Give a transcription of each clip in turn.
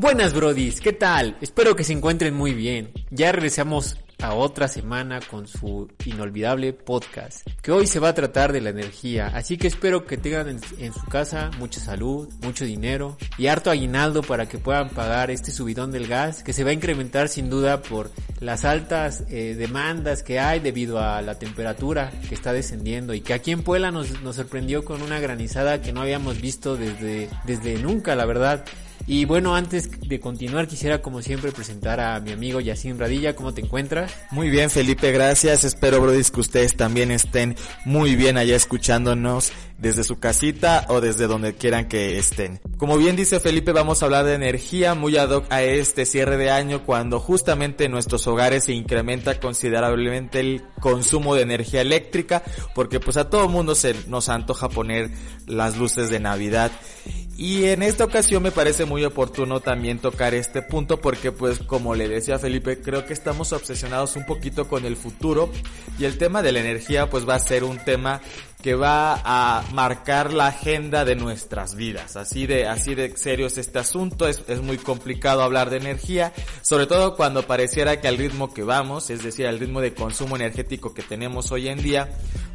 Buenas brodis, ¿qué tal? Espero que se encuentren muy bien. Ya regresamos a otra semana con su inolvidable podcast, que hoy se va a tratar de la energía, así que espero que tengan en, su casa mucha salud, mucho dinero y harto aguinaldo para que puedan pagar este subidón del gas, que se va a incrementar sin duda por las altas eh, demandas que hay debido a la temperatura que está descendiendo y que aquí en Puebla nos, nos sorprendió con una granizada que no habíamos visto desde, desde nunca, la verdad. Y bueno, antes de continuar quisiera como siempre presentar a mi amigo Yacine Radilla, ¿cómo te encuentras? Muy bien Felipe, gracias. Espero brodis que ustedes también estén muy bien allá escuchándonos desde su casita o desde donde quieran que estén. Como bien dice Felipe, vamos a hablar de energía muy ad hoc a este cierre de año cuando justamente en nuestros hogares se incrementa considerablemente el consumo de energía eléctrica porque pues a todo mundo se nos antoja poner las luces de Navidad. Y en esta ocasión me parece muy oportuno también tocar este punto porque pues como le decía Felipe, creo que estamos obsesionados un poquito con el futuro y el tema de la energía pues va a ser un tema que va a marcar la agenda de nuestras vidas. Así de, así de serio es este asunto, es, es muy complicado hablar de energía, sobre todo cuando pareciera que al ritmo que vamos, es decir, al ritmo de consumo energético que tenemos hoy en día,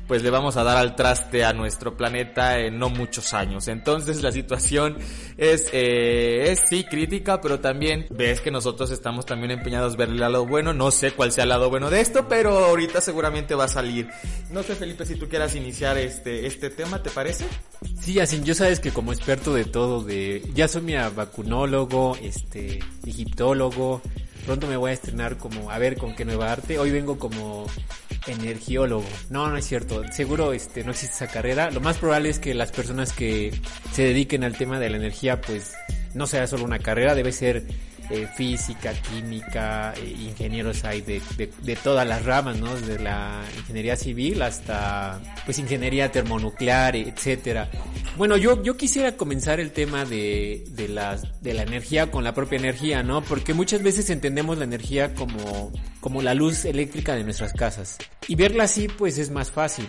pues le vamos a dar al traste a nuestro planeta en no muchos años. Entonces la situación es, eh, es sí crítica, pero también ves que nosotros estamos también empeñados a ver el lado bueno. No sé cuál sea el lado bueno de esto, pero ahorita seguramente va a salir. No sé Felipe si tú quieras iniciar este, este tema, ¿te parece? Sí, así yo sabes que como experto de todo, de ya soy mi vacunólogo, este, egiptólogo, pronto me voy a estrenar como a ver con qué nueva arte. Hoy vengo como energiólogo. No, no es cierto. Seguro este no existe esa carrera. Lo más probable es que las personas que se dediquen al tema de la energía pues no sea solo una carrera, debe ser eh, física, química, eh, ingenieros hay de, de, todas las ramas, ¿no? Desde la ingeniería civil hasta pues ingeniería termonuclear, etcétera. Bueno, yo, yo quisiera comenzar el tema de, de, la, de la energía con la propia energía, ¿no? Porque muchas veces entendemos la energía como, como la luz eléctrica de nuestras casas. Y verla así pues es más fácil.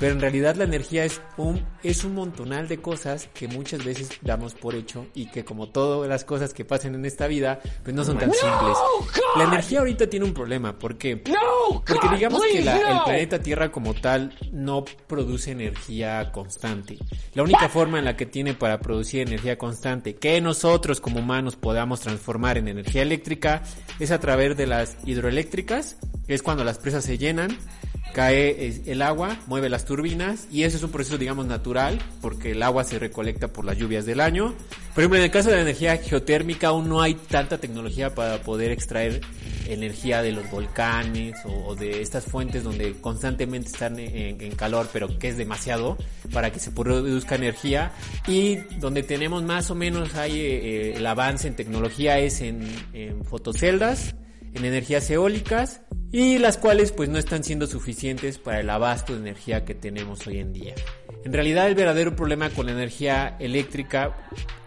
Pero en realidad la energía es un, es un montonal de cosas que muchas veces damos por hecho y que como todas las cosas que pasan en esta vida, pues no son tan simples. La energía ahorita tiene un problema, ¿por qué? Porque digamos que la, el planeta Tierra como tal no produce energía constante. La única forma en la que tiene para producir energía constante que nosotros como humanos podamos transformar en energía eléctrica es a través de las hidroeléctricas, que es cuando las presas se llenan cae el agua, mueve las turbinas y eso es un proceso digamos natural porque el agua se recolecta por las lluvias del año. Por ejemplo, en el caso de la energía geotérmica aún no hay tanta tecnología para poder extraer energía de los volcanes o, de estas fuentes donde constantemente están en, calor pero que es demasiado para que se produzca energía y donde tenemos más o menos hay eh, el avance en tecnología es en, en fotoceldas en energías eólicas y las cuales pues no están siendo suficientes para el abasto de energía que tenemos hoy en día. En realidad el verdadero problema con la energía eléctrica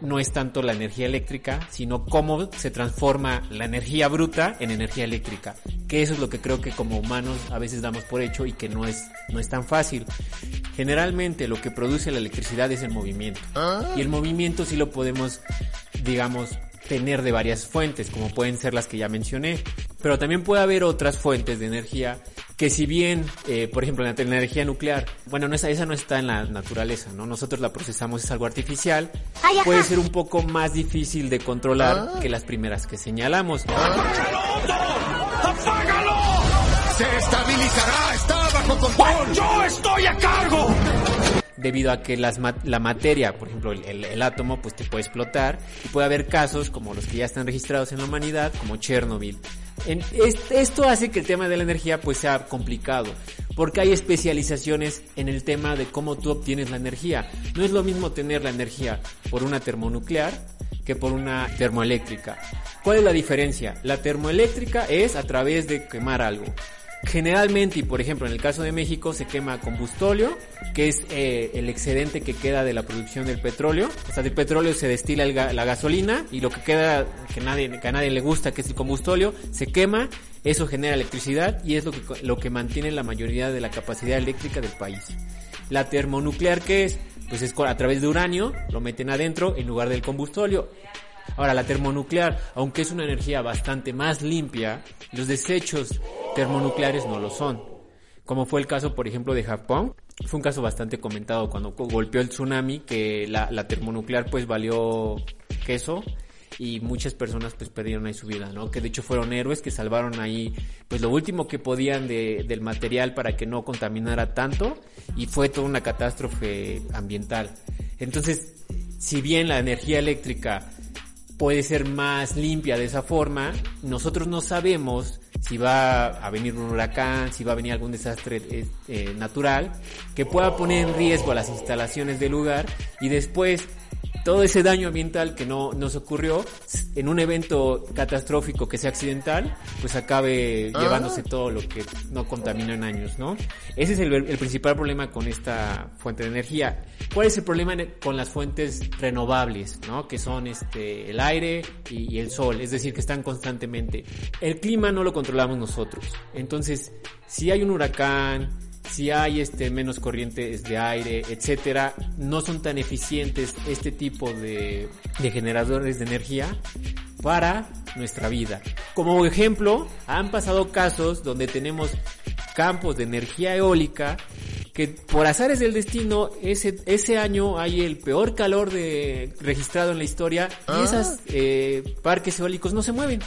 no es tanto la energía eléctrica, sino cómo se transforma la energía bruta en energía eléctrica. Que eso es lo que creo que como humanos a veces damos por hecho y que no es, no es tan fácil. Generalmente lo que produce la electricidad es el movimiento. Y el movimiento sí lo podemos, digamos, tener de varias fuentes, como pueden ser las que ya mencioné. Pero también puede haber otras fuentes de energía que si bien, eh, por ejemplo, la energía nuclear, bueno, no esa, esa no está en la naturaleza, ¿no? Nosotros la procesamos, es algo artificial, puede ser un poco más difícil de controlar que las primeras que señalamos. ¡Se estabilizará! ¡Está bajo control! ¡Yo estoy a cargo! Debido a que las, la materia, por ejemplo, el, el, átomo, pues te puede explotar y puede haber casos como los que ya están registrados en la humanidad, como Chernobyl. Esto hace que el tema de la energía pues sea complicado, porque hay especializaciones en el tema de cómo tú obtienes la energía. No es lo mismo tener la energía por una termonuclear que por una termoeléctrica. ¿Cuál es la diferencia? La termoeléctrica es a través de quemar algo. Generalmente, y por ejemplo en el caso de México, se quema combustóleo, que es eh, el excedente que queda de la producción del petróleo. O sea, del petróleo se destila la gasolina y lo que queda, que a nadie le gusta, que es el combustóleo, se quema, eso genera electricidad y es lo que, lo que mantiene la mayoría de la capacidad eléctrica del país. La termonuclear, que es? Pues es a través de uranio, lo meten adentro en lugar del combustóleo. Ahora, la termonuclear, aunque es una energía bastante más limpia, los desechos termonucleares no lo son. Como fue el caso, por ejemplo, de Japón. Fue un caso bastante comentado cuando golpeó el tsunami, que la, termonuclear pues valió queso y muchas personas pues perdieron ahí su vida, ¿no? Que de hecho fueron héroes que salvaron ahí pues lo último que podían de, del material para que no contaminara tanto y fue toda una catástrofe ambiental. Entonces, si bien la energía eléctrica puede ser más limpia de esa forma. Nosotros no sabemos si va a venir un huracán, si va a venir algún desastre eh, eh, natural que pueda poner en riesgo a las instalaciones del lugar y después todo ese daño ambiental que no nos ocurrió en un evento catastrófico que sea accidental, pues acabe ah. llevándose todo lo que no contamina en años, ¿no? Ese es el, el, principal problema con esta fuente de energía. ¿Cuál es el problema con las fuentes renovables, ¿no? Que son este, el aire y, y el sol, es decir, que están constantemente. El clima no lo controlamos nosotros. Entonces, si hay un huracán, si hay este menos corrientes de aire, etcétera, no son tan eficientes este tipo de, de generadores de energía para nuestra vida. Como ejemplo, han pasado casos donde tenemos campos de energía eólica que por azares del destino ese, ese año hay el peor calor de, registrado en la historia y ah. esos eh, parques eólicos no se mueven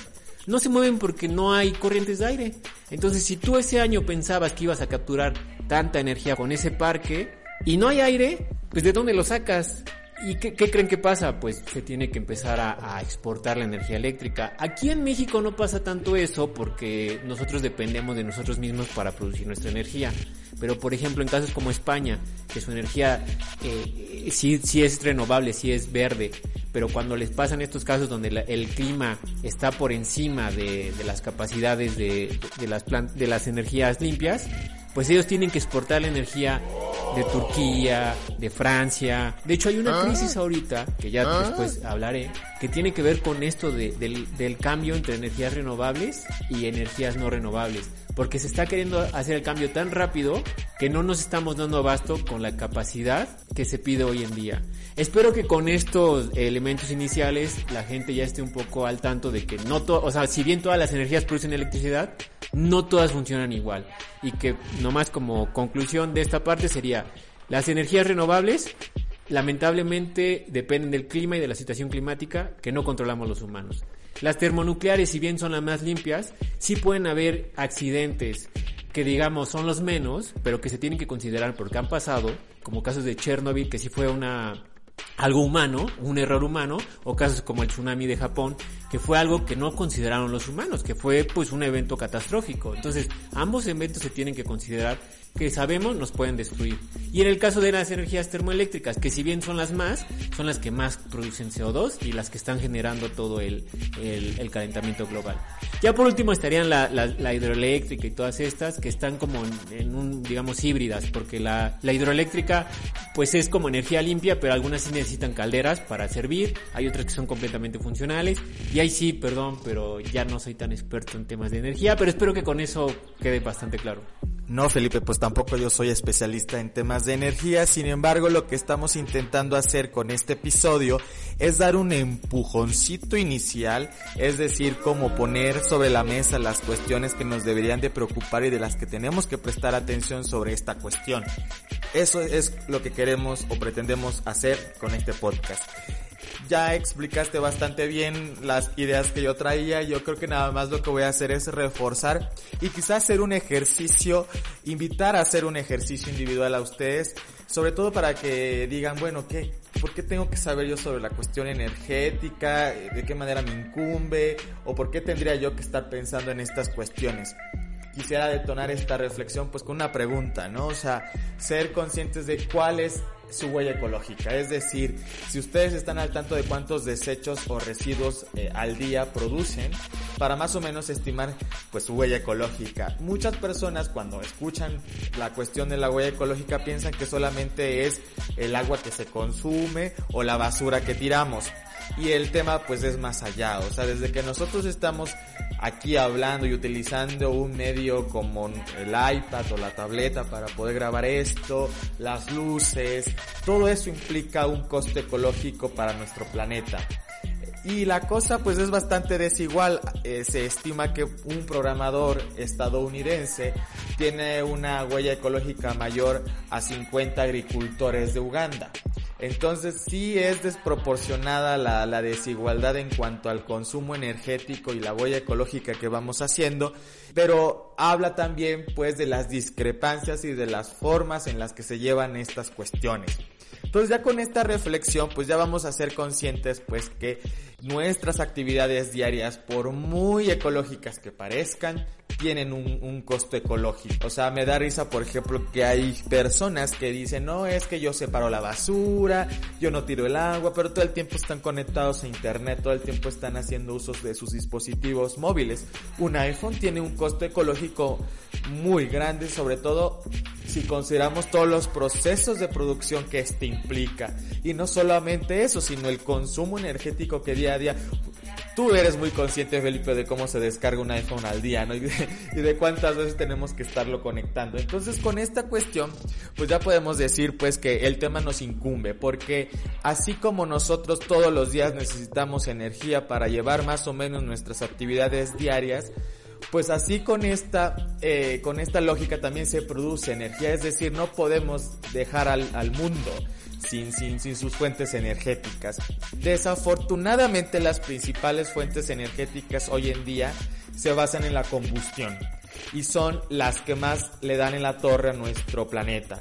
no se mueven porque no hay corrientes de aire. Entonces, si tú ese año pensabas que ibas a capturar tanta energía con ese parque y no hay aire, pues ¿de dónde lo sacas? ¿Y qué, creen que pasa? Pues se tiene que empezar a, exportar la energía eléctrica. Aquí en México no pasa tanto eso porque nosotros dependemos de nosotros mismos para producir nuestra energía. Pero por ejemplo en casos como España, que su energía eh, sí, sí es renovable, sí es verde, pero cuando les pasan estos casos donde el clima está por encima de, las capacidades de, las de las energías limpias, pues ellos tienen que exportar la energía de Turquía, de Francia. De hecho, hay una ah. crisis ahorita, que ya ah. después hablaré, que tiene que ver con esto de, del, del cambio entre energías renovables y energías no renovables. Porque se está queriendo hacer el cambio tan rápido que no nos estamos dando abasto con la capacidad que se pide hoy en día. Espero que con estos elementos iniciales la gente ya esté un poco al tanto de que no todo, o sea, si bien todas las energías producen electricidad, no todas funcionan igual. Y que nomás como conclusión de esta parte sería, las energías renovables lamentablemente dependen del clima y de la situación climática que no controlamos los humanos. Las termonucleares, si bien son las más limpias, sí pueden haber accidentes que digamos son los menos, pero que se tienen que considerar porque han pasado, como casos de Chernobyl, que sí fue una algo humano, un error humano, o casos como el tsunami de Japón, que fue algo que no consideraron los humanos, que fue pues un evento catastrófico. Entonces, ambos eventos se tienen que considerar que sabemos nos pueden destruir. Y en el caso de las energías termoeléctricas, que si bien son las más, son las que más producen CO2 y las que están generando todo el, el, calentamiento global. Ya por último estarían la, la, hidroeléctrica y todas estas que están como en, un, digamos, híbridas, porque la, la hidroeléctrica pues es como energía limpia, pero algunas sí necesitan calderas para servir, hay otras que son completamente funcionales, y ahí sí, perdón, pero ya no soy tan experto en temas de energía, pero espero que con eso quede bastante claro. No, Felipe, pues tampoco yo soy especialista en temas de energía, sin embargo lo que estamos intentando hacer con este episodio es dar un empujoncito inicial, es decir, como poner sobre la mesa las cuestiones que nos deberían de preocupar y de las que tenemos que prestar atención sobre esta cuestión. Eso es lo que queremos o pretendemos hacer con este podcast ya explicaste bastante bien las ideas que yo traía. Yo creo que nada más lo que voy a hacer es reforzar y quizás hacer un ejercicio, invitar a hacer un ejercicio individual a ustedes, sobre todo para que digan, bueno, ¿qué? ¿Por qué tengo que saber yo sobre la cuestión energética? ¿De qué manera me incumbe? ¿O por qué tendría yo que estar pensando en estas cuestiones? Quisiera detonar esta reflexión pues con una pregunta, ¿no? O sea, ser conscientes de cuál es su huella ecológica. Es decir, si ustedes están al tanto de cuántos desechos o residuos eh, al día producen, para más o menos estimar pues su huella ecológica. Muchas personas cuando escuchan la cuestión de la huella ecológica piensan que solamente es el agua que se consume o la basura que tiramos. Y el tema pues es más allá, o sea, desde que nosotros estamos aquí hablando y utilizando un medio como el iPad o la tableta para poder grabar esto, las luces, todo eso implica un costo ecológico para nuestro planeta. Y la cosa pues es bastante desigual. Eh, se estima que un programador estadounidense tiene una huella ecológica mayor a 50 agricultores de Uganda. Entonces sí es desproporcionada la, la, desigualdad en cuanto al consumo energético y la huella ecológica que vamos haciendo, pero habla también pues de las discrepancias y de las formas en las que se llevan estas cuestiones. Entonces ya con esta reflexión pues ya vamos a ser conscientes pues que nuestras actividades diarias por muy ecológicas que parezcan tienen un, costo ecológico. O sea, me da risa, por ejemplo, que hay personas que dicen, no, es que yo separo la basura, yo no tiro el agua, pero todo el tiempo están conectados a internet, todo el tiempo están haciendo usos de sus dispositivos móviles. Un iPhone tiene un costo ecológico muy grande, sobre todo si consideramos todos los procesos de producción que este implica. Y no solamente eso, sino el consumo energético que día a día tú eres muy consciente, Felipe, de cómo se descarga un iPhone al día, ¿no? Y de, cuántas veces tenemos que estarlo conectando. Entonces, con esta cuestión, pues ya podemos decir, pues, que el tema nos incumbe, porque así como nosotros todos los días necesitamos energía para llevar más o menos nuestras actividades diarias, pues así con esta, eh, con esta lógica también se produce energía, es decir, no podemos dejar al, al mundo sin, sin, sin sus fuentes energéticas. Desafortunadamente las principales fuentes energéticas hoy en día se basan en la combustión y son las que más le dan en la torre a nuestro planeta.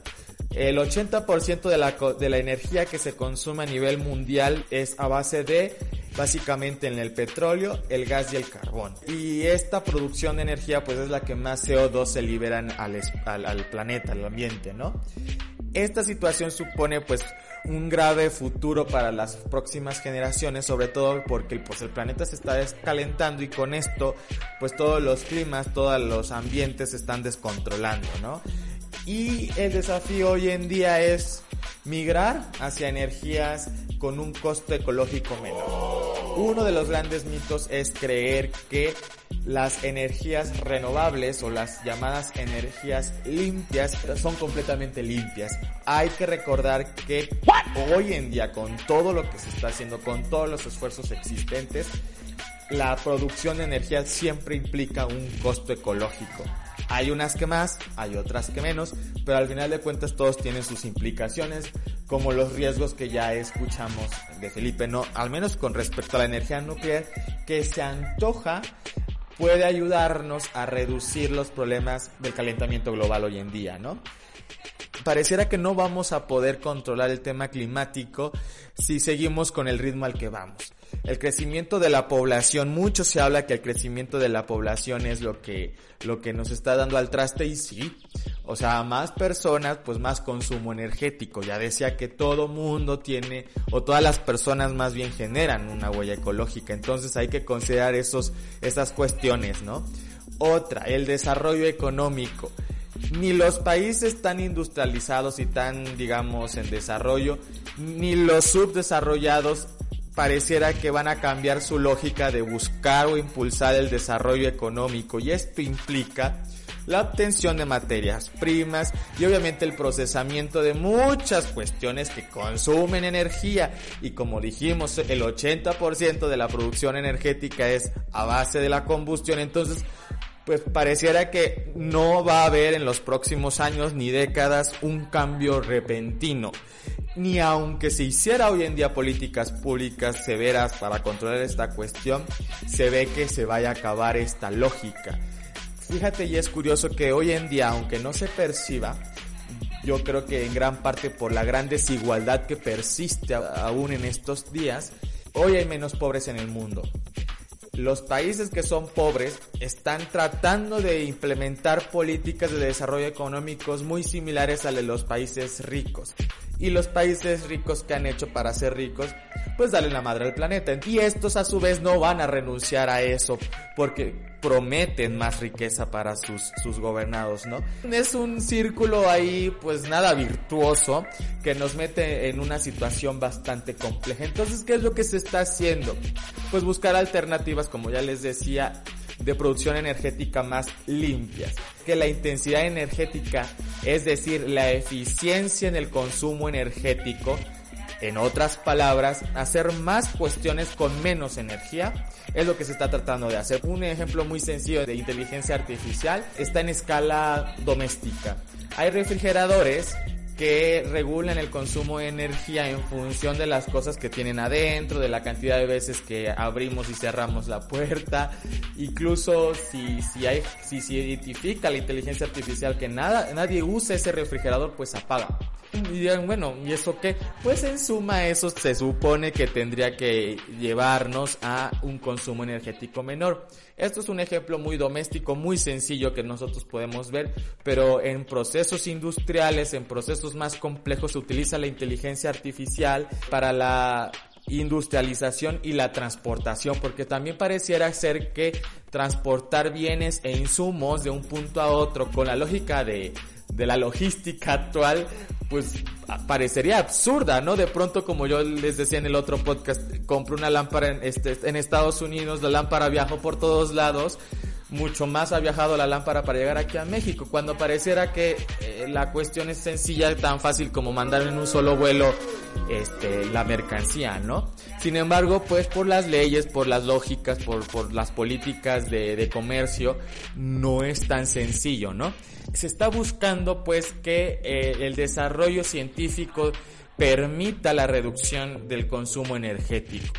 El 80% de la, de la energía que se consume a nivel mundial es a base de básicamente en el petróleo, el gas y el carbón. Y esta producción de energía pues es la que más CO2 se liberan al, al, al planeta, al ambiente, ¿no? Esta situación supone pues un grave futuro para las próximas generaciones, sobre todo porque pues el planeta se está descalentando y con esto pues todos los climas, todos los ambientes se están descontrolando, ¿no? Y el desafío hoy en día es migrar hacia energías con un costo ecológico menor. Uno de los grandes mitos es creer que las energías renovables o las llamadas energías limpias son completamente limpias. Hay que recordar que hoy en día con todo lo que se está haciendo, con todos los esfuerzos existentes, la producción de energía siempre implica un costo ecológico. Hay unas que más, hay otras que menos, pero al final de cuentas todos tienen sus implicaciones, como los riesgos que ya escuchamos de Felipe, no, al menos con respecto a la energía nuclear, que se antoja puede ayudarnos a reducir los problemas del calentamiento global hoy en día, ¿no? Pareciera que no vamos a poder controlar el tema climático si seguimos con el ritmo al que vamos. El crecimiento de la población, mucho se habla que el crecimiento de la población es lo que, lo que nos está dando al traste y sí, o sea, más personas, pues más consumo energético. Ya decía que todo mundo tiene, o todas las personas más bien generan una huella ecológica, entonces hay que considerar esos, esas cuestiones, ¿no? Otra, el desarrollo económico ni los países tan industrializados y tan, digamos, en desarrollo, ni los subdesarrollados pareciera que van a cambiar su lógica de buscar o impulsar el desarrollo económico y esto implica la obtención de materias primas y obviamente el procesamiento de muchas cuestiones que consumen energía y como dijimos el 80% de la producción energética es a base de la combustión entonces pues pareciera que no va a haber en los próximos años ni décadas un cambio repentino. Ni aunque se hiciera hoy en día políticas públicas severas para controlar esta cuestión, se ve que se vaya a acabar esta lógica. Fíjate y es curioso que hoy en día, aunque no se perciba, yo creo que en gran parte por la gran desigualdad que persiste aún en estos días, hoy hay menos pobres en el mundo los países que son pobres están tratando de implementar políticas de desarrollo económicos muy similares a los países ricos. Y los países ricos que han hecho para ser ricos, pues darle la madre al planeta. Y estos a su vez no van a renunciar a eso porque prometen más riqueza para sus, sus gobernados, ¿no? Es un círculo ahí, pues nada virtuoso, que nos mete en una situación bastante compleja. Entonces, ¿qué es lo que se está haciendo? Pues buscar alternativas, como ya les decía, de producción energética más limpias. Que la intensidad energética, es decir, la eficiencia en el consumo energético, en otras palabras, hacer más cuestiones con menos energía es lo que se está tratando de hacer. Un ejemplo muy sencillo de inteligencia artificial está en escala doméstica. Hay refrigeradores que regulan el consumo de energía en función de las cosas que tienen adentro, de la cantidad de veces que abrimos y cerramos la puerta, incluso si, si hay, si se identifica la inteligencia artificial que nada, nadie usa ese refrigerador, pues apaga. Y dirán, bueno, ¿y eso qué? Pues en suma eso se supone que tendría que llevarnos a un consumo energético menor. Esto es un ejemplo muy doméstico, muy sencillo que nosotros podemos ver, pero en procesos industriales, en procesos más complejos se utiliza la inteligencia artificial para la industrialización y la transportación, porque también pareciera ser que transportar bienes e insumos de un punto a otro con la lógica de, de la logística actual, pues parecería absurda, ¿no? De pronto, como yo les decía en el otro podcast, compro una lámpara en, este, en Estados Unidos, la lámpara viajó por todos lados, mucho más ha viajado la lámpara para llegar aquí a México, cuando pareciera que eh, la cuestión es sencilla, tan fácil como mandar en un solo vuelo este, la mercancía, ¿no? Sin embargo, pues por las leyes, por las lógicas, por, por las políticas de, de comercio, no es tan sencillo, ¿no? se está buscando pues que eh, el desarrollo científico permita la reducción del consumo energético.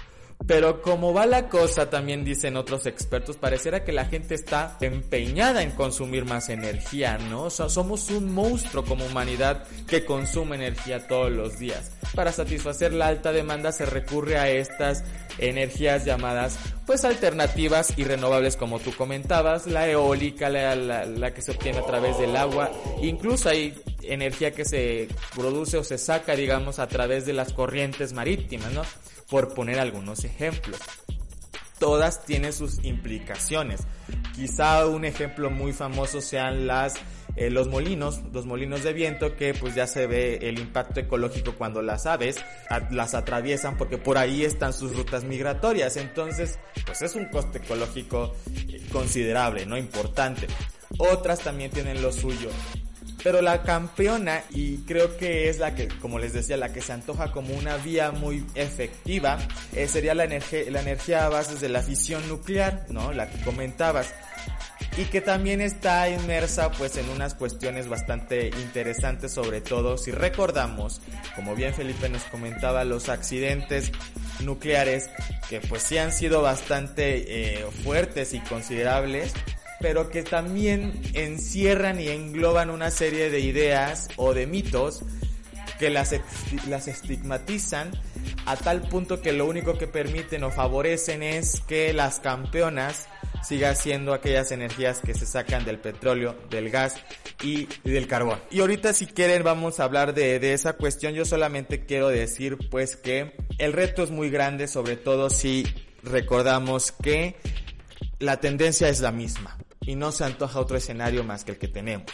Pero como va la cosa, también dicen otros expertos, pareciera que la gente está empeñada en consumir más energía, ¿no? somos un monstruo como humanidad que consume energía todos los días. Para satisfacer la alta demanda se recurre a estas energías llamadas pues alternativas y renovables como tú comentabas, la eólica, la, la que se obtiene a través del agua, incluso hay energía que se produce o se saca digamos a través de las corrientes marítimas, ¿no? Por poner algunos ejemplos. Todas tienen sus implicaciones. Quizá un ejemplo muy famoso sean las eh, los molinos, los molinos de viento que pues ya se ve el impacto ecológico cuando las aves las atraviesan porque por ahí están sus rutas migratorias. Entonces, pues es un coste ecológico considerable, no importante. Otras también tienen lo suyo. Pero la campeona, y creo que es la que, como les decía, la que se antoja como una vía muy efectiva, eh, sería la la energía a base de la fisión nuclear, ¿no? La que comentabas. Y que también está inmersa pues en unas cuestiones bastante interesantes, sobre todo si recordamos, como bien Felipe nos comentaba, los accidentes nucleares que pues sí han sido bastante eh, fuertes y considerables pero que también encierran y engloban una serie de ideas o de mitos que las, las estigmatizan a tal punto que lo único que permiten o favorecen es que las campeonas sigan siendo aquellas energías que se sacan del petróleo, del gas y, del carbón. Y ahorita si quieren vamos a hablar de, de esa cuestión. Yo solamente quiero decir pues que el reto es muy grande, sobre todo si recordamos que la tendencia es la misma y no se antoja otro escenario más que el que tenemos.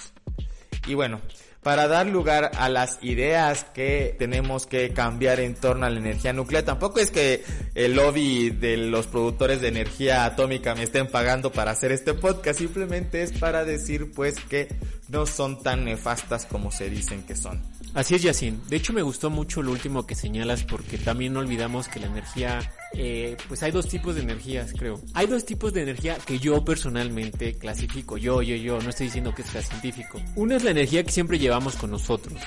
Y bueno, para dar lugar a las ideas que tenemos que cambiar en torno a la energía nuclear. Tampoco es que el lobby de los productores de energía atómica me estén pagando para hacer este podcast, simplemente es para decir pues que no son tan nefastas como se dicen que son. Así es, Yacine. De hecho, me gustó mucho lo último que señalas porque también no olvidamos que la energía, eh, pues hay dos tipos de energías, creo. Hay dos tipos de energía que yo personalmente clasifico. Yo, yo, yo, no estoy diciendo que sea científico. Una es la energía que siempre llevamos con nosotros,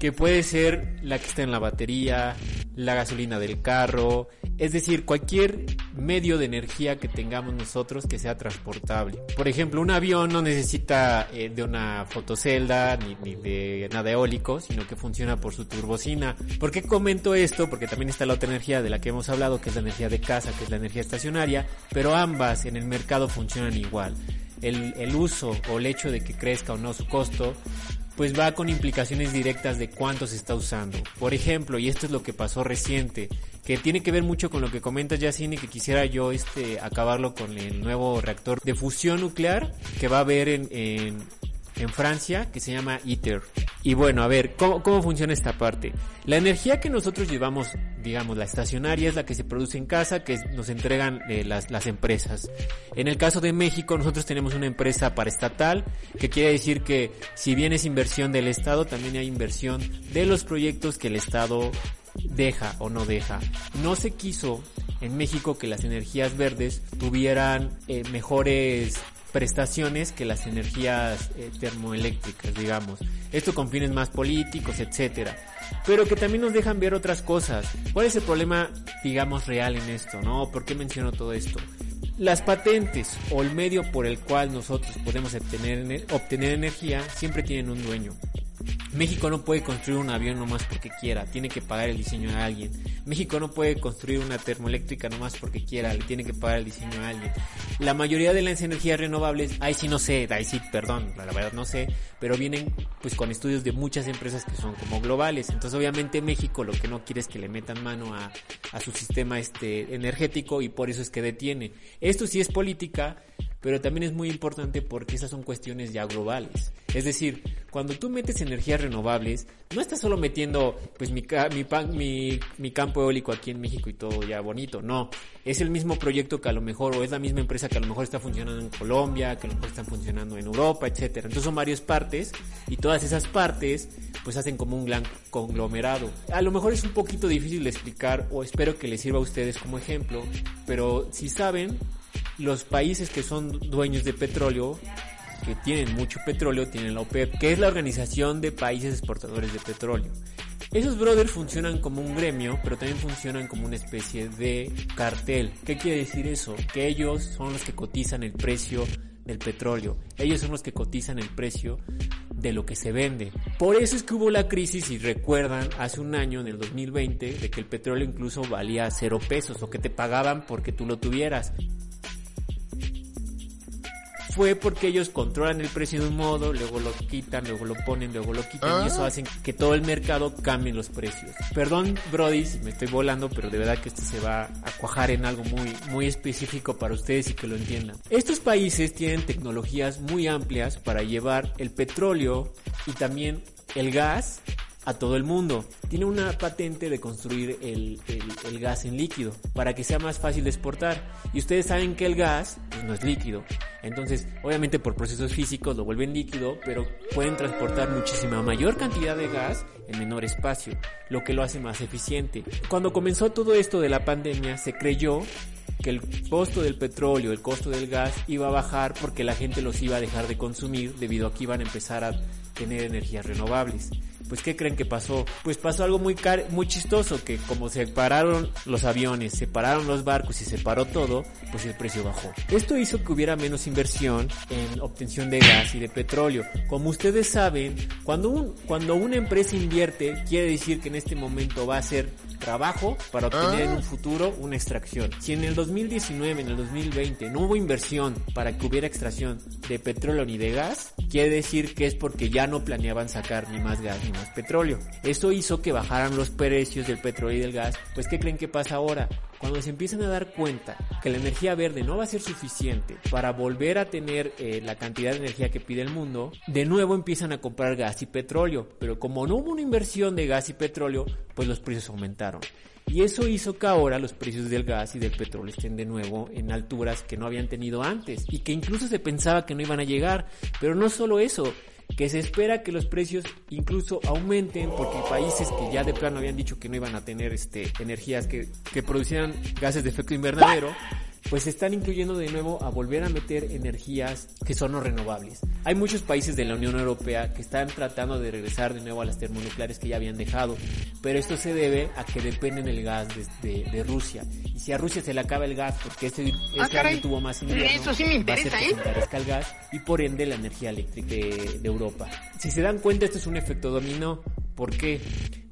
que puede ser la que está en la batería, la gasolina del carro, es decir, cualquier medio de energía que tengamos nosotros que sea transportable. Por ejemplo, un avión no necesita eh, de una fotocelda ni, ni de nada eólico, sino que funciona por su turbocina. ¿Por qué comento esto? Porque también está la otra energía de la que hemos hablado, que es la energía de casa, que es la energía estacionaria, pero ambas en el mercado funcionan igual. El, el uso o el hecho de que crezca o no su costo pues va con implicaciones directas de cuánto se está usando. Por ejemplo, y esto es lo que pasó reciente, que tiene que ver mucho con lo que comentas Yacine, que quisiera yo este acabarlo con el nuevo reactor de fusión nuclear que va a haber en, en Francia, que se llama ITER. Y bueno, a ver, ¿cómo, ¿cómo funciona esta parte? La energía que nosotros llevamos, digamos, la estacionaria es la que se produce en casa, que nos entregan eh, las, las empresas. En el caso de México, nosotros tenemos una empresa paraestatal, que quiere decir que si bien es inversión del Estado, también hay inversión de los proyectos que el Estado deja o no deja. No se quiso en México que las energías verdes tuvieran eh, mejores prestaciones que las energías eh, termoeléctricas, digamos. Esto con fines más políticos, etcétera. Pero que también nos dejan ver otras cosas. ¿Cuál es el problema, digamos, real en esto, no? ¿Por qué menciono todo esto? Las patentes o el medio por el cual nosotros podemos obtener, obtener energía siempre tienen un dueño. México no puede construir un avión nomás porque quiera, tiene que pagar el diseño a alguien. México no puede construir una termoeléctrica nomás porque quiera, le tiene que pagar el diseño a alguien. La mayoría de las energías renovables, ahí sí no sé, ahí sí, perdón, la verdad no sé, pero vienen pues con estudios de muchas empresas que son como globales. Entonces obviamente México lo que no quiere es que le metan mano a, a su sistema este energético y por eso es que detiene. Esto sí es política, pero también es muy importante porque esas son cuestiones ya globales. Es decir, cuando tú metes energías renovables, no estás solo metiendo pues mi, campo eólico aquí en México y todo ya bonito, no. Es el mismo proyecto que a lo mejor, o es la misma empresa que a lo mejor está funcionando en Colombia, que a lo mejor están funcionando en Europa, etcétera. Entonces son varias partes y todas esas partes pues hacen como un gran conglomerado. A lo mejor es un poquito difícil de explicar o espero que les sirva a ustedes como ejemplo, pero si saben, los países que son dueños de petróleo, que tienen mucho petróleo, tienen la OPEP, que es la Organización de Países Exportadores de Petróleo. Esos brothers funcionan como un gremio, pero también funcionan como una especie de cartel. ¿Qué quiere decir eso? Que ellos son los que cotizan el precio del petróleo. Ellos son los que cotizan el precio de lo que se vende. Por eso es que hubo la crisis, y recuerdan, hace un año, en el 2020, de que el petróleo incluso valía cero pesos o que te pagaban porque tú lo tuvieras fue porque ellos controlan el precio de un modo, luego lo quitan, luego lo ponen, luego lo quitan y eso hace que todo el mercado cambie los precios. Perdón, Brody, si me estoy volando, pero de verdad que esto se va a cuajar en algo muy, muy específico para ustedes y que lo entiendan. Estos países tienen tecnologías muy amplias para llevar el petróleo y también el gas a todo el mundo. Tiene una patente de construir el, gas en líquido para que sea más fácil de exportar. Y ustedes saben que el gas pues, no es líquido. Entonces, obviamente por procesos físicos lo vuelven líquido, pero pueden transportar muchísima mayor cantidad de gas en menor espacio, lo que lo hace más eficiente. Cuando comenzó todo esto de la pandemia, se creyó que el costo del petróleo, el costo del gas iba a bajar porque la gente los iba a dejar de consumir debido a que iban a empezar a tener energías renovables Pues ¿qué creen que pasó? Pues pasó algo muy muy chistoso que como se pararon los aviones, se pararon los barcos y se paró todo, pues el precio bajó. Esto hizo que hubiera menos inversión en obtención de gas y de petróleo. Como ustedes saben, cuando un cuando una empresa invierte, quiere decir que en este momento va a ser trabajo para obtener en un futuro una extracción. Si en el 2019, en el 2020 no hubo inversión para que hubiera extracción de petróleo ni de gas, quiere decir que es porque ya no planeaban sacar ni más gas ni más petróleo. Eso hizo que bajaran los precios del petróleo y del gas. Pues ¿qué creen que pasa ahora? Cuando se empiezan a dar cuenta que la energía verde no va a ser suficiente para volver a tener eh, la cantidad de energía que pide el mundo, de nuevo empiezan a comprar gas y petróleo. Pero como no hubo una inversión de gas y petróleo, pues los precios aumentaron. Y eso hizo que ahora los precios del gas y del petróleo estén de nuevo en alturas que no habían tenido antes y que incluso se pensaba que no iban a llegar. Pero no solo eso, que se espera que los precios incluso aumenten porque países que ya de plano habían dicho que no iban a tener este energías que, que producieran gases de efecto invernadero pues están incluyendo de nuevo a volver a meter energías que son no renovables. Hay muchos países de la Unión Europea que están tratando de regresar de nuevo a las termonucleares que ya habían dejado, pero esto se debe a que dependen del gas de, de, Rusia. Y si a Rusia se le acaba el gas porque este, ah, este año tuvo más invierno, Eso sí me interesa, va a ¿eh? el gas y por ende la energía eléctrica de, de Europa. Si se dan cuenta, esto es un efecto dominó. ¿Por qué?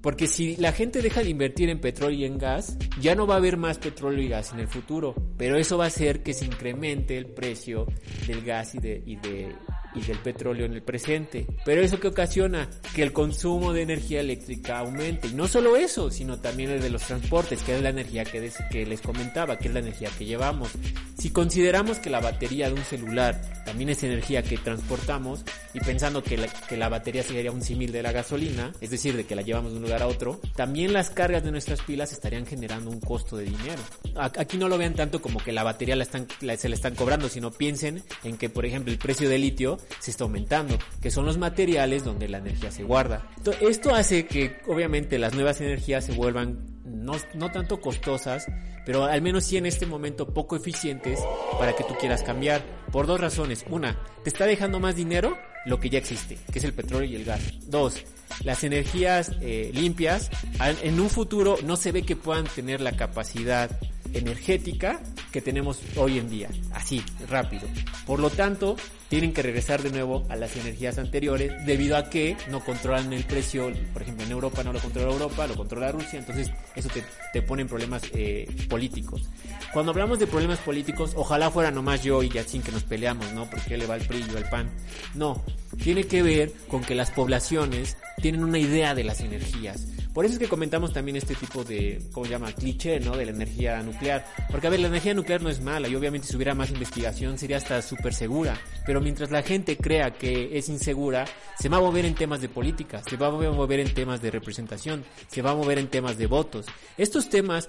Porque si la gente deja de invertir en petróleo y en gas, ya no va a haber más petróleo y gas en el futuro. Pero eso va a hacer que se incremente el precio del gas y de, y de, y del petróleo en el presente. Pero eso que ocasiona que el consumo de energía eléctrica aumente. Y no solo eso, sino también el de los transportes, que es la energía que, que les comentaba, que es la energía que llevamos. Si consideramos que la batería de un celular también es energía que transportamos, y pensando que la, que la batería sería un símil de la gasolina, es decir, de que la llevamos de un lugar a otro, también las cargas de nuestras pilas estarían generando un costo de dinero. Aquí no lo vean tanto como que la batería la están, se la están cobrando, sino piensen en que, por ejemplo, el precio del litio se está aumentando, que son los materiales donde la energía se guarda. Esto hace que obviamente las nuevas energías se vuelvan no, no tanto costosas, pero al menos sí en este momento poco eficientes para que tú quieras cambiar. Por dos razones. Una, te está dejando más dinero lo que ya existe, que es el petróleo y el gas. Dos, las energías eh, limpias en un futuro no se ve que puedan tener la capacidad energética que tenemos hoy en día, así, rápido. Por lo tanto, tienen que regresar de nuevo a las energías anteriores debido a que no controlan el precio, por ejemplo en Europa no lo controla Europa, lo controla Rusia, entonces eso te, te pone en problemas eh, políticos. Cuando hablamos de problemas políticos, ojalá fuera nomás yo y Yachin que nos peleamos, ¿no? Porque le va el PRI y el PAN. No, tiene que ver con que las poblaciones tienen una idea de las energías. Por eso es que comentamos también este tipo de, ¿cómo se llama? Cliché, ¿no? De la energía nuclear. Porque, a ver, la energía nuclear no es mala y obviamente si hubiera más investigación sería hasta súper segura. Pero mientras la gente crea que es insegura, se va a mover en temas de política, se va a mover en temas de representación, se va a mover en temas de votos. Estos temas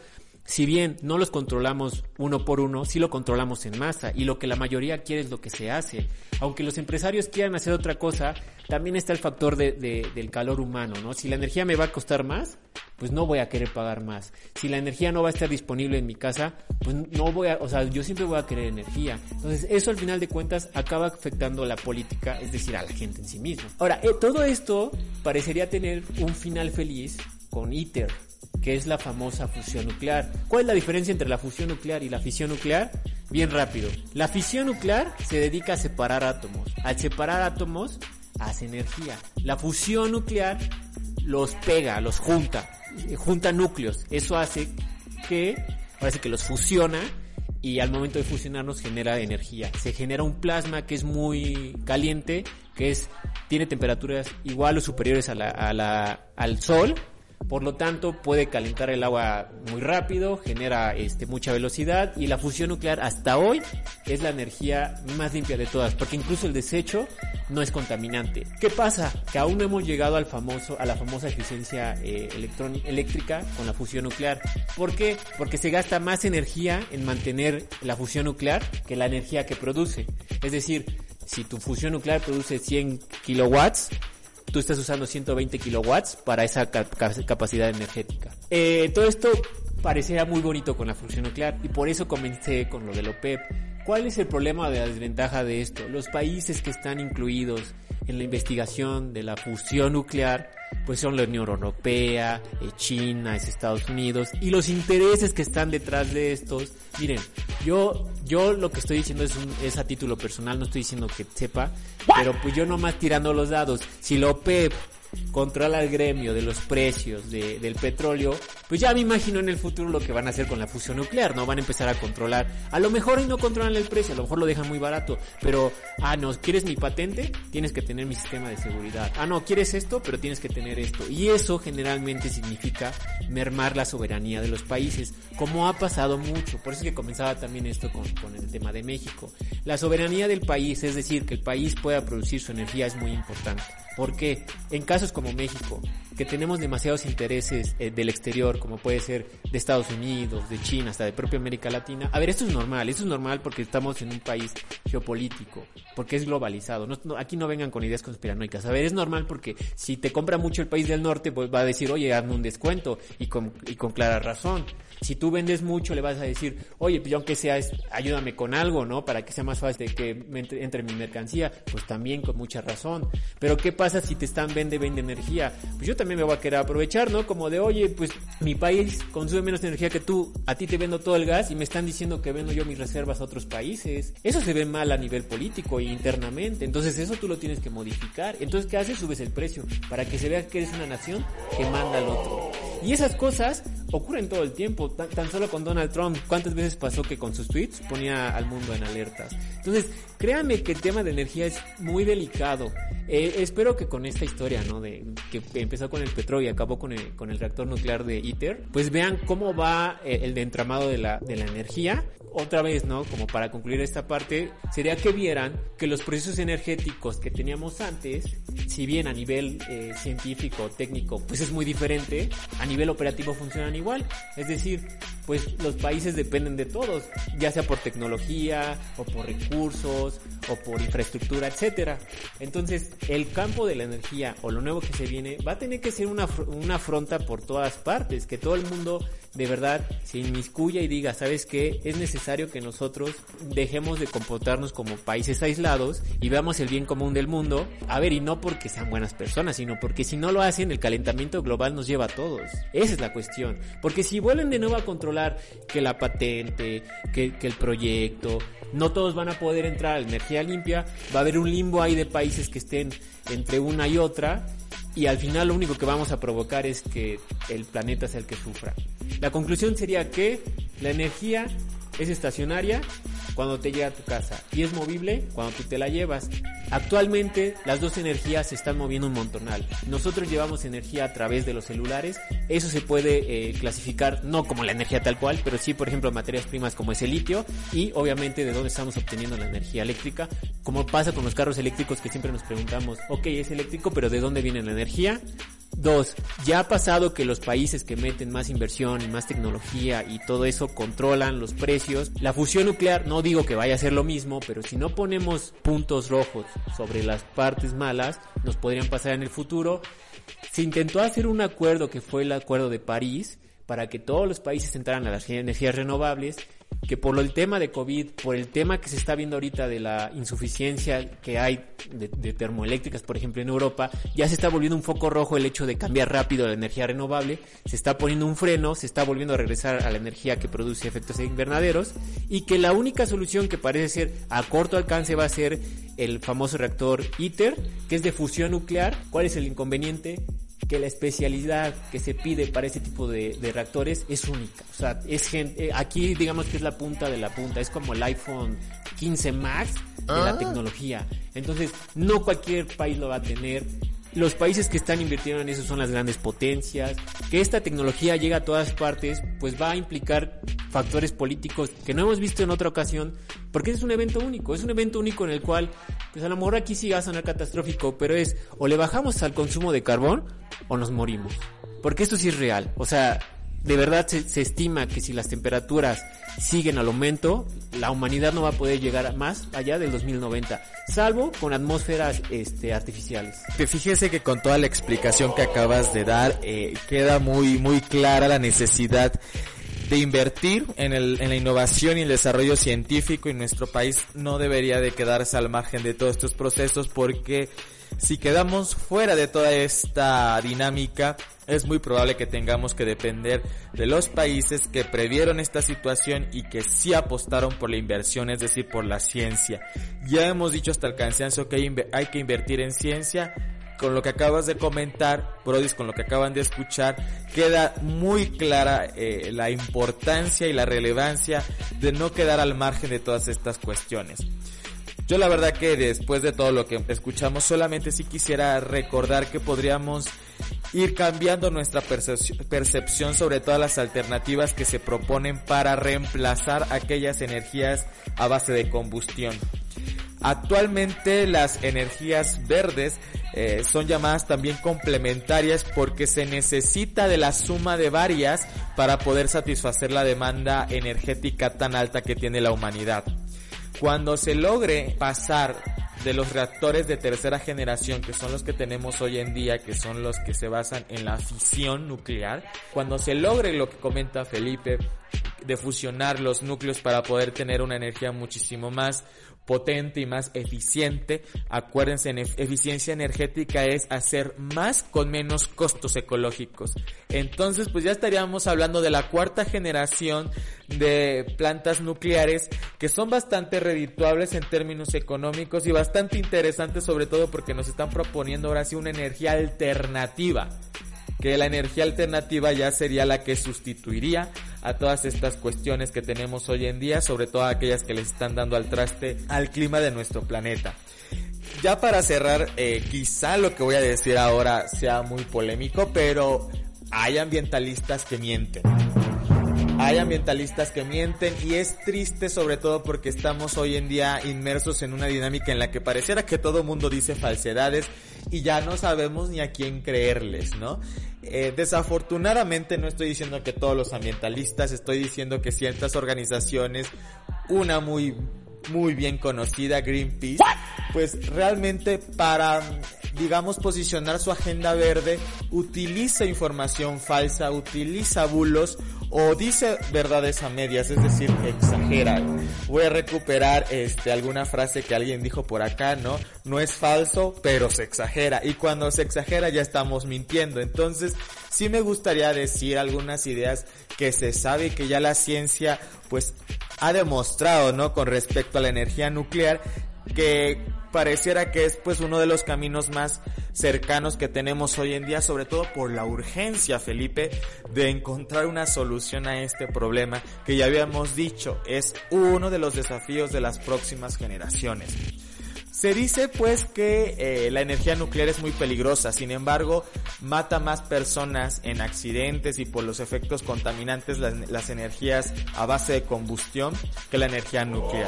si bien no los controlamos uno por uno, sí lo controlamos en masa y lo que la mayoría quiere es lo que se hace. Aunque los empresarios quieran hacer otra cosa, también está el factor de, del calor humano, ¿no? Si la energía me va a costar más, pues no voy a querer pagar más. Si la energía no va a estar disponible en mi casa, pues no voy a, o sea, yo siempre voy a querer energía. Entonces, eso al final de cuentas acaba afectando la política, es decir, a la gente en sí misma. Ahora, eh, todo esto parecería tener un final feliz con ITER, que es la famosa fusión nuclear. ¿Cuál es la diferencia entre la fusión nuclear y la fisión nuclear? Bien rápido. La fisión nuclear se dedica a separar átomos. Al separar átomos, hace energía. La fusión nuclear los pega, los junta, junta núcleos. Eso hace que, parece que los fusiona y al momento de fusionarnos genera energía. Se genera un plasma que es muy caliente, que es, tiene temperaturas igual o superiores a la, a la, al sol por lo tanto puede calentar el agua muy rápido, genera este, mucha velocidad y la fusión nuclear hasta hoy es la energía más limpia de todas, porque incluso el desecho no es contaminante. ¿Qué pasa? Que aún no hemos llegado al famoso, a la famosa eficiencia eh, eléctrica con la fusión nuclear. ¿Por qué? Porque se gasta más energía en mantener la fusión nuclear que la energía que produce. Es decir, si tu fusión nuclear produce 100 kilowatts, tú estás usando 120 kilowatts para esa capacidad energética. Eh, todo esto parecía muy bonito con la fusión nuclear y por eso comencé con lo del OPEP. ¿Cuál es el problema de la desventaja de esto? Los países que están incluidos en la investigación de la fusión nuclear pues son la Unión Europea, eh, China, es Estados Unidos y los intereses que están detrás de estos. Miren, yo yo lo que estoy diciendo es, un, es a título personal, no estoy diciendo que sepa, pero pues yo nomás tirando los dados. Si lo OPEP controla el gremio de los precios de, del petróleo, pues ya me imagino en el futuro lo que van a hacer con la fusión nuclear, ¿no? Van a empezar a controlar. A lo mejor y no controlan el precio, a lo mejor lo dejan muy barato, pero, ah, no, ¿quieres mi patente? Tienes que tener mi sistema de seguridad. Ah, no, ¿quieres esto? Pero tienes que tener esto. Y eso generalmente significa mermar la soberanía de los países, como ha pasado mucho. Por eso que comenzaba también esto con el tema de México. La soberanía del país, es decir, que el país pueda producir su energía es muy importante. Porque en casos como México, que tenemos demasiados intereses eh, del exterior, como puede ser de Estados Unidos, de China, hasta de propia América Latina, a ver, esto es normal, esto es normal porque estamos en un país geopolítico, porque es globalizado. No, aquí no vengan con ideas conspiranoicas. A ver, es normal porque si te compra mucho el país del norte, pues va a decir, oye, hazme un descuento, y con, y con clara razón. Si tú vendes mucho, le vas a decir, oye, pues yo aunque sea, ayúdame con algo, ¿no? Para que sea más fácil que entre, entre mi mercancía, pues también con mucha razón. Pero ¿qué pasa si te están vende, vende energía? Pues yo también me voy a querer aprovechar, ¿no? Como de, oye, pues mi país consume menos energía que tú, a ti te vendo todo el gas y me están diciendo que vendo yo mis reservas a otros países. Eso se ve mal a nivel político e internamente. Entonces eso tú lo tienes que modificar. Entonces, ¿qué haces? Subes el precio para que se vea que eres una nación que manda al otro. Y esas cosas ocurren todo el tiempo, tan, solo con Donald Trump, ¿cuántas veces pasó que con sus tweets ponía al mundo en alertas? Entonces, créanme que el tema de energía es muy delicado. Eh, espero que con esta historia, ¿no? De que empezó con el petróleo y acabó con el, con el reactor nuclear de ITER, pues vean cómo va eh, el entramado de la, de la energía. Otra vez, ¿no? Como para concluir esta parte, sería que vieran que los procesos energéticos que teníamos antes, si bien a nivel eh, científico, técnico, pues es muy diferente, a nivel operativo funcionan igual. Es decir, pues los países dependen de todos, ya sea por tecnología o por recursos o por infraestructura, etcétera. Entonces, el campo de la energía o lo nuevo que se viene va a tener que ser una, una afronta por todas partes, que todo el mundo de verdad se inmiscuya y diga, ¿sabes qué? Es necesario que nosotros dejemos de comportarnos como países aislados y veamos el bien común del mundo. A ver, y no porque sean buenas personas, sino porque si no lo hacen, el calentamiento global nos lleva a todos. Esa es la cuestión. Porque si vuelven de nuevo a controlar que la patente, que, que el proyecto, no todos van a poder entrar a la energía limpia, va a haber un limbo ahí de países que estén entre una y otra y al final lo único que vamos a provocar es que el planeta sea el que sufra. La conclusión sería que la energía es estacionaria cuando te llega a tu casa y es movible cuando tú te la llevas. Actualmente las dos energías se están moviendo un montonal. Nosotros llevamos energía a través de los celulares. Eso se puede eh, clasificar no como la energía tal cual, pero sí por ejemplo materias primas como es el litio y obviamente de dónde estamos obteniendo la energía eléctrica. Como pasa con los carros eléctricos que siempre nos preguntamos, ok es eléctrico pero ¿de dónde viene la energía? Dos, ya ha pasado que los países que meten más inversión y más tecnología y todo eso controlan los precios. La fusión nuclear, no digo que vaya a ser lo mismo, pero si no ponemos puntos rojos sobre las partes malas, nos podrían pasar en el futuro. Se intentó hacer un acuerdo que fue el acuerdo de París para que todos los países entraran a las energías renovables que por el tema de COVID, por el tema que se está viendo ahorita de la insuficiencia que hay de, termoeléctricas, por ejemplo, en Europa, ya se está volviendo un foco rojo el hecho de cambiar rápido la energía renovable, se está poniendo un freno, se está volviendo a regresar a la energía que produce efectos invernaderos y que la única solución que parece ser a corto alcance va a ser el famoso reactor ITER, que es de fusión nuclear. ¿Cuál es el inconveniente? Que la especialidad que se pide para este tipo de, reactores es única. O sea, es gente, eh, aquí digamos que es la punta de la punta, es como el iPhone 15 Max de la ah. tecnología. Entonces, no cualquier país lo va a tener. Los países que están invirtiendo en eso son las grandes potencias. Que esta tecnología llegue a todas partes, pues va a implicar factores políticos que no hemos visto en otra ocasión, porque es un evento único. Es un evento único en el cual, pues a lo mejor aquí sí va a sonar catastrófico, pero es o le bajamos al consumo de carbón o nos morimos. Porque esto sí es real. O sea, de verdad se, estima que si las temperaturas siguen al aumento, la humanidad no va a poder llegar más allá del 2090, salvo con atmósferas este, artificiales. Que fíjese que con toda la explicación que acabas de dar, eh, queda muy, muy clara la necesidad de invertir en, el, en la innovación y el desarrollo científico y nuestro país no debería de quedarse al margen de todos estos procesos porque Si quedamos fuera de toda esta dinámica, es muy probable que tengamos que depender de los países que previeron esta situación y que sí apostaron por la inversión, es decir, por la ciencia. Ya hemos dicho hasta el cansancio que hay, que invertir en ciencia. Con lo que acabas de comentar, Brodis, con lo que acaban de escuchar, queda muy clara eh, la importancia y la relevancia de no quedar al margen de todas estas cuestiones. Yo la verdad que después de todo lo que escuchamos, solamente sí quisiera recordar que podríamos ir cambiando nuestra percepción sobre todas las alternativas que se proponen para reemplazar aquellas energías a base de combustión. Actualmente las energías verdes eh, son llamadas también complementarias porque se necesita de la suma de varias para poder satisfacer la demanda energética tan alta que tiene la humanidad. Cuando se logre pasar de los reactores de tercera generación, que son los que tenemos hoy en día, que son los que se basan en la fisión nuclear, cuando se logre lo que comenta Felipe, de fusionar los núcleos para poder tener una energía muchísimo más potente y más eficiente. Acuérdense, en eficiencia energética es hacer más con menos costos ecológicos. Entonces, pues ya estaríamos hablando de la cuarta generación de plantas nucleares que son bastante redituables en términos económicos y bastante interesantes sobre todo porque nos están proponiendo ahora sí una energía alternativa que la energía alternativa ya sería la que sustituiría a todas estas cuestiones que tenemos hoy en día, sobre todo aquellas que les están dando al traste al clima de nuestro planeta. Ya para cerrar, eh, quizá lo que voy a decir ahora sea muy polémico, pero hay ambientalistas que mienten. Hay ambientalistas que mienten y es triste sobre todo porque estamos hoy en día inmersos en una dinámica en la que pareciera que todo mundo dice falsedades y ya no sabemos ni a quién creerles, ¿no? Eh, desafortunadamente no estoy diciendo que todos los ambientalistas, estoy diciendo que ciertas organizaciones, una muy muy bien conocida, Greenpeace, pues realmente para, digamos, posicionar su agenda verde, utiliza información falsa, utiliza bulos o dice verdades a medias, es decir, exagera. Voy a recuperar este alguna frase que alguien dijo por acá, ¿no? No es falso, pero se exagera y cuando se exagera ya estamos mintiendo. Entonces, sí me gustaría decir algunas ideas que se sabe que ya la ciencia pues ha demostrado, ¿no? Con respecto a la energía nuclear que pareciera que es pues uno de los caminos más cercanos que tenemos hoy en día, sobre todo por la urgencia, Felipe, de encontrar una solución a este problema que ya habíamos dicho es uno de los desafíos de las próximas generaciones. Se dice pues que eh, la energía nuclear es muy peligrosa, sin embargo mata más personas en accidentes y por los efectos contaminantes las, las, energías a base de combustión que la energía nuclear.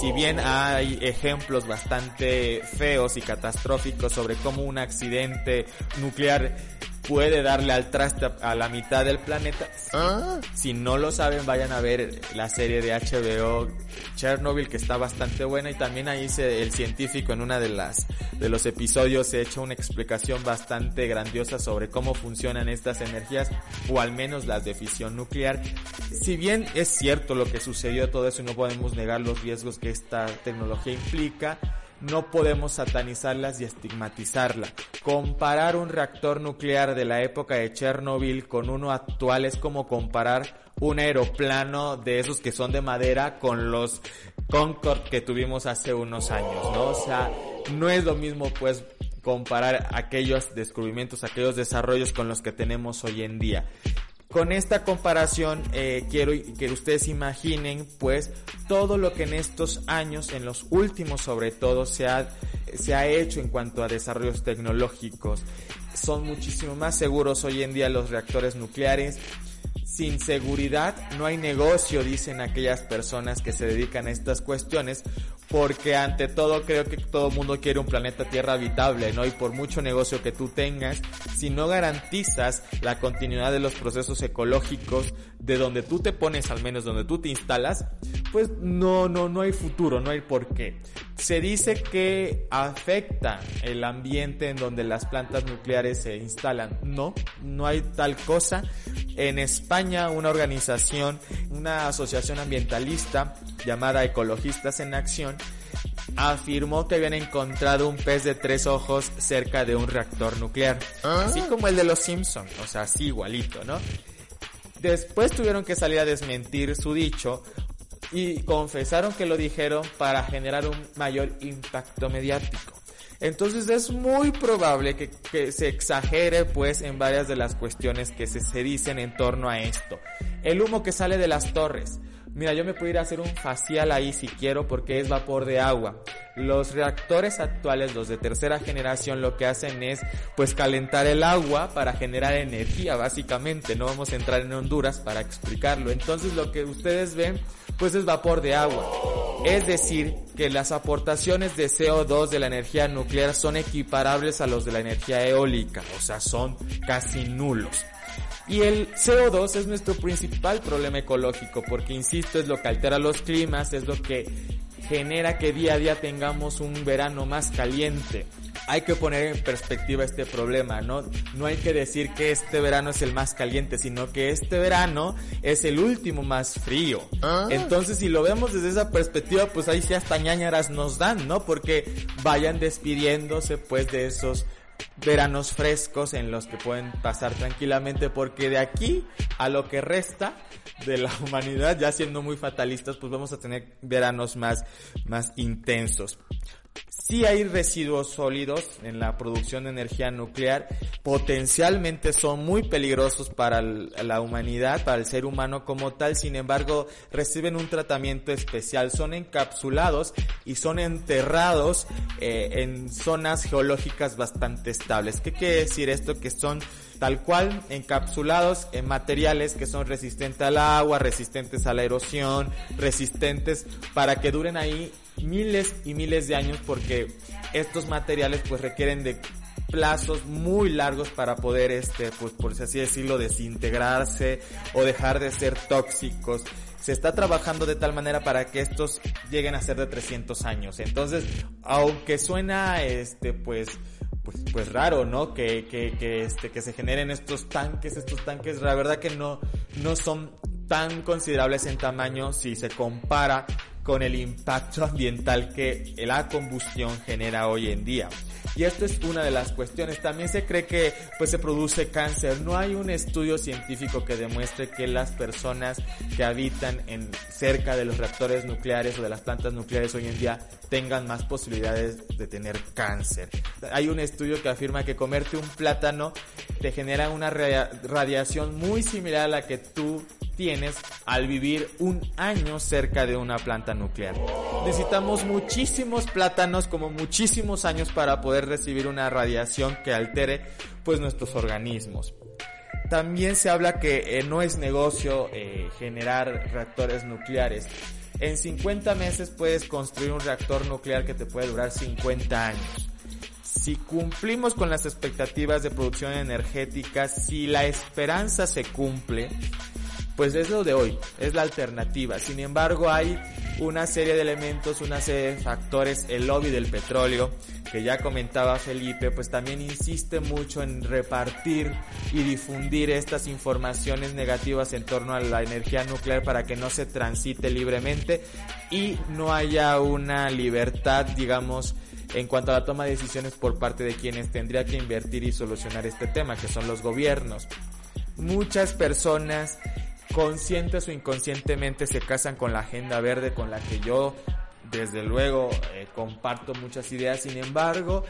Si bien hay ejemplos bastante feos y catastróficos sobre cómo un accidente nuclear puede darle al traste a la mitad del planeta. ¿Ah? Si no lo saben, vayan a ver la serie de HBO Chernobyl que está bastante buena y también ahí se, el científico en una de las de los episodios se echa una explicación bastante grandiosa sobre cómo funcionan estas energías o al menos las de fisión nuclear. Si bien es cierto lo que sucedió todo eso y no podemos negar los riesgos que esta tecnología implica, no podemos satanizarlas y estigmatizarla. Comparar un reactor nuclear de la época de Chernobyl con uno actual es como comparar un aeroplano de esos que son de madera con los Concorde que tuvimos hace unos años, ¿no? O sea, no es lo mismo pues comparar aquellos descubrimientos, aquellos desarrollos con los que tenemos hoy en día. Con esta comparación eh, quiero que ustedes imaginen pues todo lo que en estos años, en los últimos sobre todo, se ha, se ha hecho en cuanto a desarrollos tecnológicos. Son muchísimo más seguros hoy en día los reactores nucleares. Sin seguridad no hay negocio, dicen aquellas personas que se dedican a estas cuestiones, porque ante todo creo que todo mundo quiere un planeta Tierra habitable, ¿no? Y por mucho negocio que tú tengas, si no garantizas la continuidad de los procesos ecológicos de donde tú te pones, al menos donde tú te instalas, pues no, no, no hay futuro, no hay por qué. Se dice que afecta el ambiente en donde las plantas nucleares se instalan. No, no hay tal cosa. En España, una organización, una asociación ambientalista llamada Ecologistas en Acción, afirmó que habían encontrado un pez de tres ojos cerca de un reactor nuclear. Así como el de los Simpson, o sea, así igualito, ¿no? Después tuvieron que salir a desmentir su dicho y confesaron que lo dijeron para generar un mayor impacto mediático. Entonces es muy probable que, que, se exagere pues en varias de las cuestiones que se, se dicen en torno a esto. El humo que sale de las torres. Mira, yo me puedo ir a hacer un facial ahí si quiero porque es vapor de agua. Los reactores actuales, los de tercera generación, lo que hacen es pues calentar el agua para generar energía básicamente. No vamos a entrar en Honduras para explicarlo. Entonces lo que ustedes ven pues es vapor de agua. Es decir, que las aportaciones de CO2 de la energía nuclear son equiparables a los de la energía eólica, o sea, son casi nulos. Y el CO2 es nuestro principal problema ecológico porque, insisto, es lo que altera los climas, es lo que genera que día a día tengamos un verano más caliente. Hay que poner en perspectiva este problema, ¿no? No hay que decir que este verano es el más caliente, sino que este verano es el último más frío. Entonces, si lo vemos desde esa perspectiva, pues ahí sí hasta ñañaras nos dan, ¿no? Porque vayan despidiéndose pues de esos veranos frescos en los que pueden pasar tranquilamente porque de aquí a lo que resta de la humanidad, ya siendo muy fatalistas, pues vamos a tener veranos más, más intensos. Si hay residuos sólidos en la producción de energía nuclear, potencialmente son muy peligrosos para la humanidad, para el ser humano como tal, sin embargo reciben un tratamiento especial, son encapsulados y son enterrados eh, en zonas geológicas bastante estables. ¿Qué quiere decir esto? Que son tal cual encapsulados en materiales que son resistentes al agua, resistentes a la erosión, resistentes para que duren ahí miles y miles de años porque estos materiales pues requieren de plazos muy largos para poder este pues por así decirlo desintegrarse o dejar de ser tóxicos se está trabajando de tal manera para que estos lleguen a ser de 300 años entonces aunque suena este pues pues, pues raro, ¿no? Que, que, que, este, que se generen estos tanques, estos tanques, la verdad que no, no son tan considerables en tamaño si se compara con el impacto ambiental que la combustión genera hoy en día. Y esto es una de las cuestiones. También se cree que pues se produce cáncer. No hay un estudio científico que demuestre que las personas que habitan en cerca de los reactores nucleares o de las plantas nucleares hoy en día tengan más posibilidades de tener cáncer. Hay un estudio que afirma que comerte un plátano te genera una radiación muy similar a la que tú tienes al vivir un año cerca de una planta nuclear. Necesitamos muchísimos plátanos como muchísimos años para poder recibir una radiación que altere pues nuestros organismos. También se habla que eh, no es negocio eh, generar reactores nucleares. En 50 meses puedes construir un reactor nuclear que te puede durar 50 años si cumplimos con las expectativas de producción energética, si la esperanza se cumple, pues es lo de hoy, es la alternativa. Sin embargo, hay una serie de elementos, una serie de factores, el lobby del petróleo, que ya comentaba Felipe, pues también insiste mucho en repartir y difundir estas informaciones negativas en torno a la energía nuclear para que no se transite libremente y no haya una libertad, digamos, en cuanto a la toma de decisiones por parte de quienes tendría que invertir y solucionar este tema, que son los gobiernos. Muchas personas conscientes o inconscientemente se casan con la agenda verde con la que yo desde luego eh, comparto muchas ideas, sin embargo,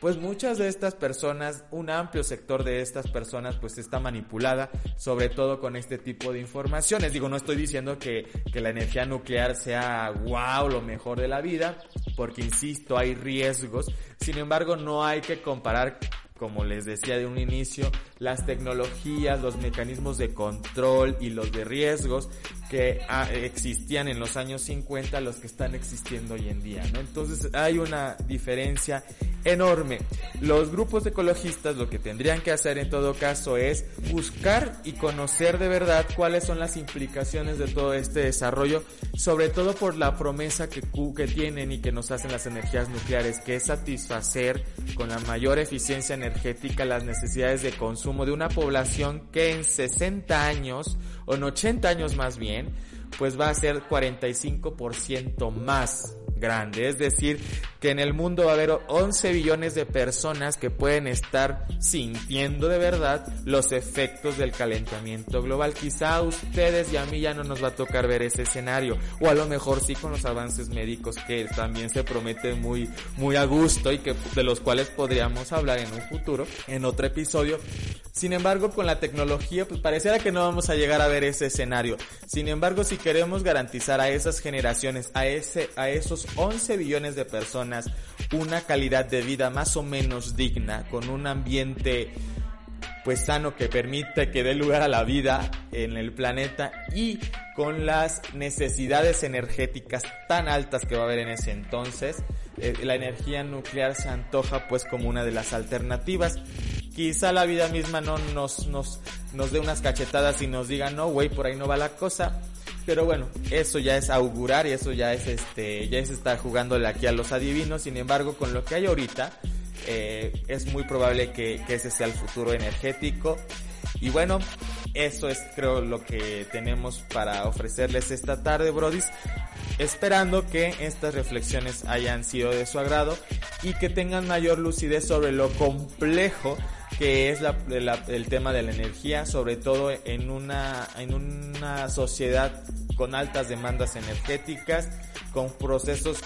pues muchas de estas personas, un amplio sector de estas personas pues está manipulada, sobre todo con este tipo de informaciones. Digo, no estoy diciendo que, que la energía nuclear sea wow, lo mejor de la vida, porque insisto, hay riesgos, sin embargo no hay que comparar como les decía de un inicio, las tecnologías, los mecanismos de control y los de riesgos que ah, existían en los años 50 los que están existiendo hoy en día, ¿no? Entonces hay una diferencia enorme. Los grupos ecologistas lo que tendrían que hacer en todo caso es buscar y conocer de verdad cuáles son las implicaciones de todo este desarrollo, sobre todo por la promesa que, que tienen y que nos hacen las energías nucleares, que es satisfacer con la mayor eficiencia energética las necesidades de consumo de una población que en 60 años o en 80 años más bien, pues va a ser 45% más grande. Es decir, que en el mundo va a haber 11 billones de personas que pueden estar sintiendo de verdad los efectos del calentamiento global. Quizá a ustedes y a mí ya no nos va a tocar ver ese escenario, o a lo mejor sí con los avances médicos que también se prometen muy, muy a gusto y que de los cuales podríamos hablar en un futuro, en otro episodio. Sin embargo, con la tecnología, pues pareciera que no vamos a llegar a ver ese escenario. Sin embargo, si queremos garantizar a esas generaciones, a ese, a esos 11 billones de personas, una calidad de vida más o menos digna, con un ambiente pues sano que permite que dé lugar a la vida en el planeta y con las necesidades energéticas tan altas que va a haber en ese entonces, eh, la energía nuclear se antoja pues como una de las alternativas. Quizá la vida misma no nos, nos, nos dé unas cachetadas y nos diga, no, güey, por ahí no va la cosa. Pero bueno, eso ya es augurar y eso ya es este, ya es estar jugándole aquí a los adivinos. Sin embargo, con lo que hay ahorita, eh, es muy probable que, que ese sea el futuro energético. Y bueno, eso es creo lo que tenemos para ofrecerles esta tarde, Brodis. Esperando que estas reflexiones hayan sido de su agrado y que tengan mayor lucidez sobre lo complejo que es el tema de la energía, sobre todo en una, en una sociedad con altas demandas energéticas, con procesos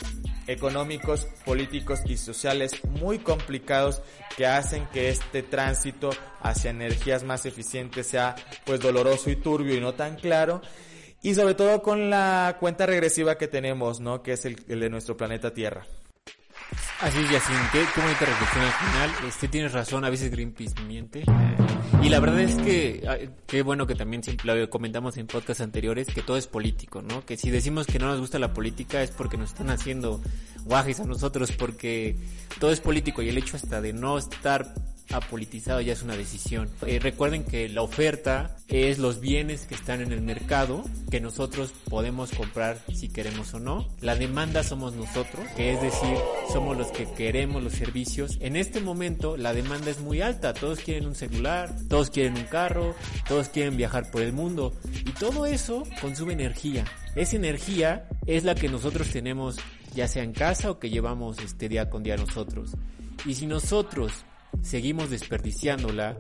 económicos, políticos y sociales muy complicados que hacen que este tránsito hacia energías más eficientes sea pues doloroso y turbio y no tan claro. Y sobre todo con la cuenta regresiva que tenemos, ¿no? Que es el, de nuestro planeta Tierra. Así es, Yacine, qué, bonita reflexión al final. Este, tienes razón, a veces Greenpeace miente. Y la verdad es que, qué bueno que también lo comentamos en podcasts anteriores, que todo es político, ¿no? Que si decimos que no nos gusta la política es porque nos están haciendo guajes a nosotros, porque todo es político y el hecho hasta de no estar apolitizado ya es una decisión. Eh, recuerden que la oferta es los bienes que están en el mercado que nosotros podemos comprar si queremos o no. La demanda somos nosotros, que es decir, somos los que queremos los servicios. En este momento la demanda es muy alta. Todos quieren un celular, todos quieren un carro, todos quieren viajar por el mundo y todo eso consume energía. Esa energía es la que nosotros tenemos ya sea en casa o que llevamos este día con día nosotros. Y si nosotros seguimos desperdiciándola,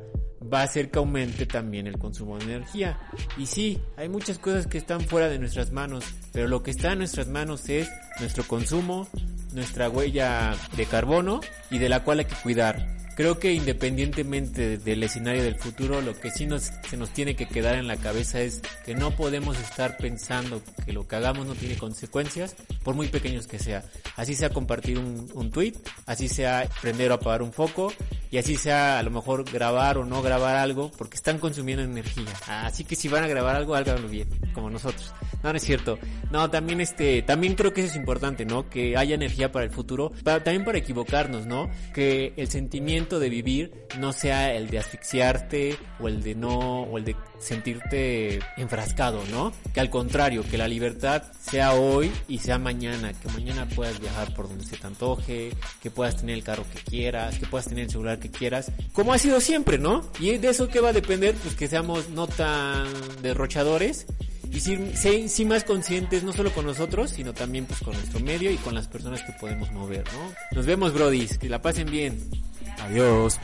va a hacer que aumente también el consumo de energía. Y sí, hay muchas cosas que están fuera de nuestras manos, pero lo que está en nuestras manos es nuestro consumo, nuestra huella de carbono y de la cual hay que cuidar. Creo que independientemente del escenario del futuro, lo que sí nos, se nos tiene que quedar en la cabeza es que no podemos estar pensando que lo que hagamos no tiene consecuencias, por muy pequeños que sea. Así sea compartir un, un tweet, así sea prender o apagar un foco, y así sea a lo mejor grabar o no grabar algo, porque están consumiendo energía. Así que si van a grabar algo, háganlo bien, como nosotros. No, no es cierto. No, también este, también creo que eso es importante, ¿no? Que haya energía para el futuro, para, también para equivocarnos, ¿no? Que el sentimiento de vivir no sea el de asfixiarte o el de no, o el de sentirte enfrascado, ¿no? Que al contrario, que la libertad sea hoy y sea mañana, que mañana puedas viajar por donde se te antoje, que puedas tener el carro que quieras, que puedas tener el celular que quieras, como ha sido siempre, ¿no? Y de eso que va a depender, pues que seamos no tan derrochadores y sí, sí, más conscientes no solo con nosotros, sino también pues con nuestro medio y con las personas que podemos mover, ¿no? Nos vemos, brodis, que la pasen bien. Adiós.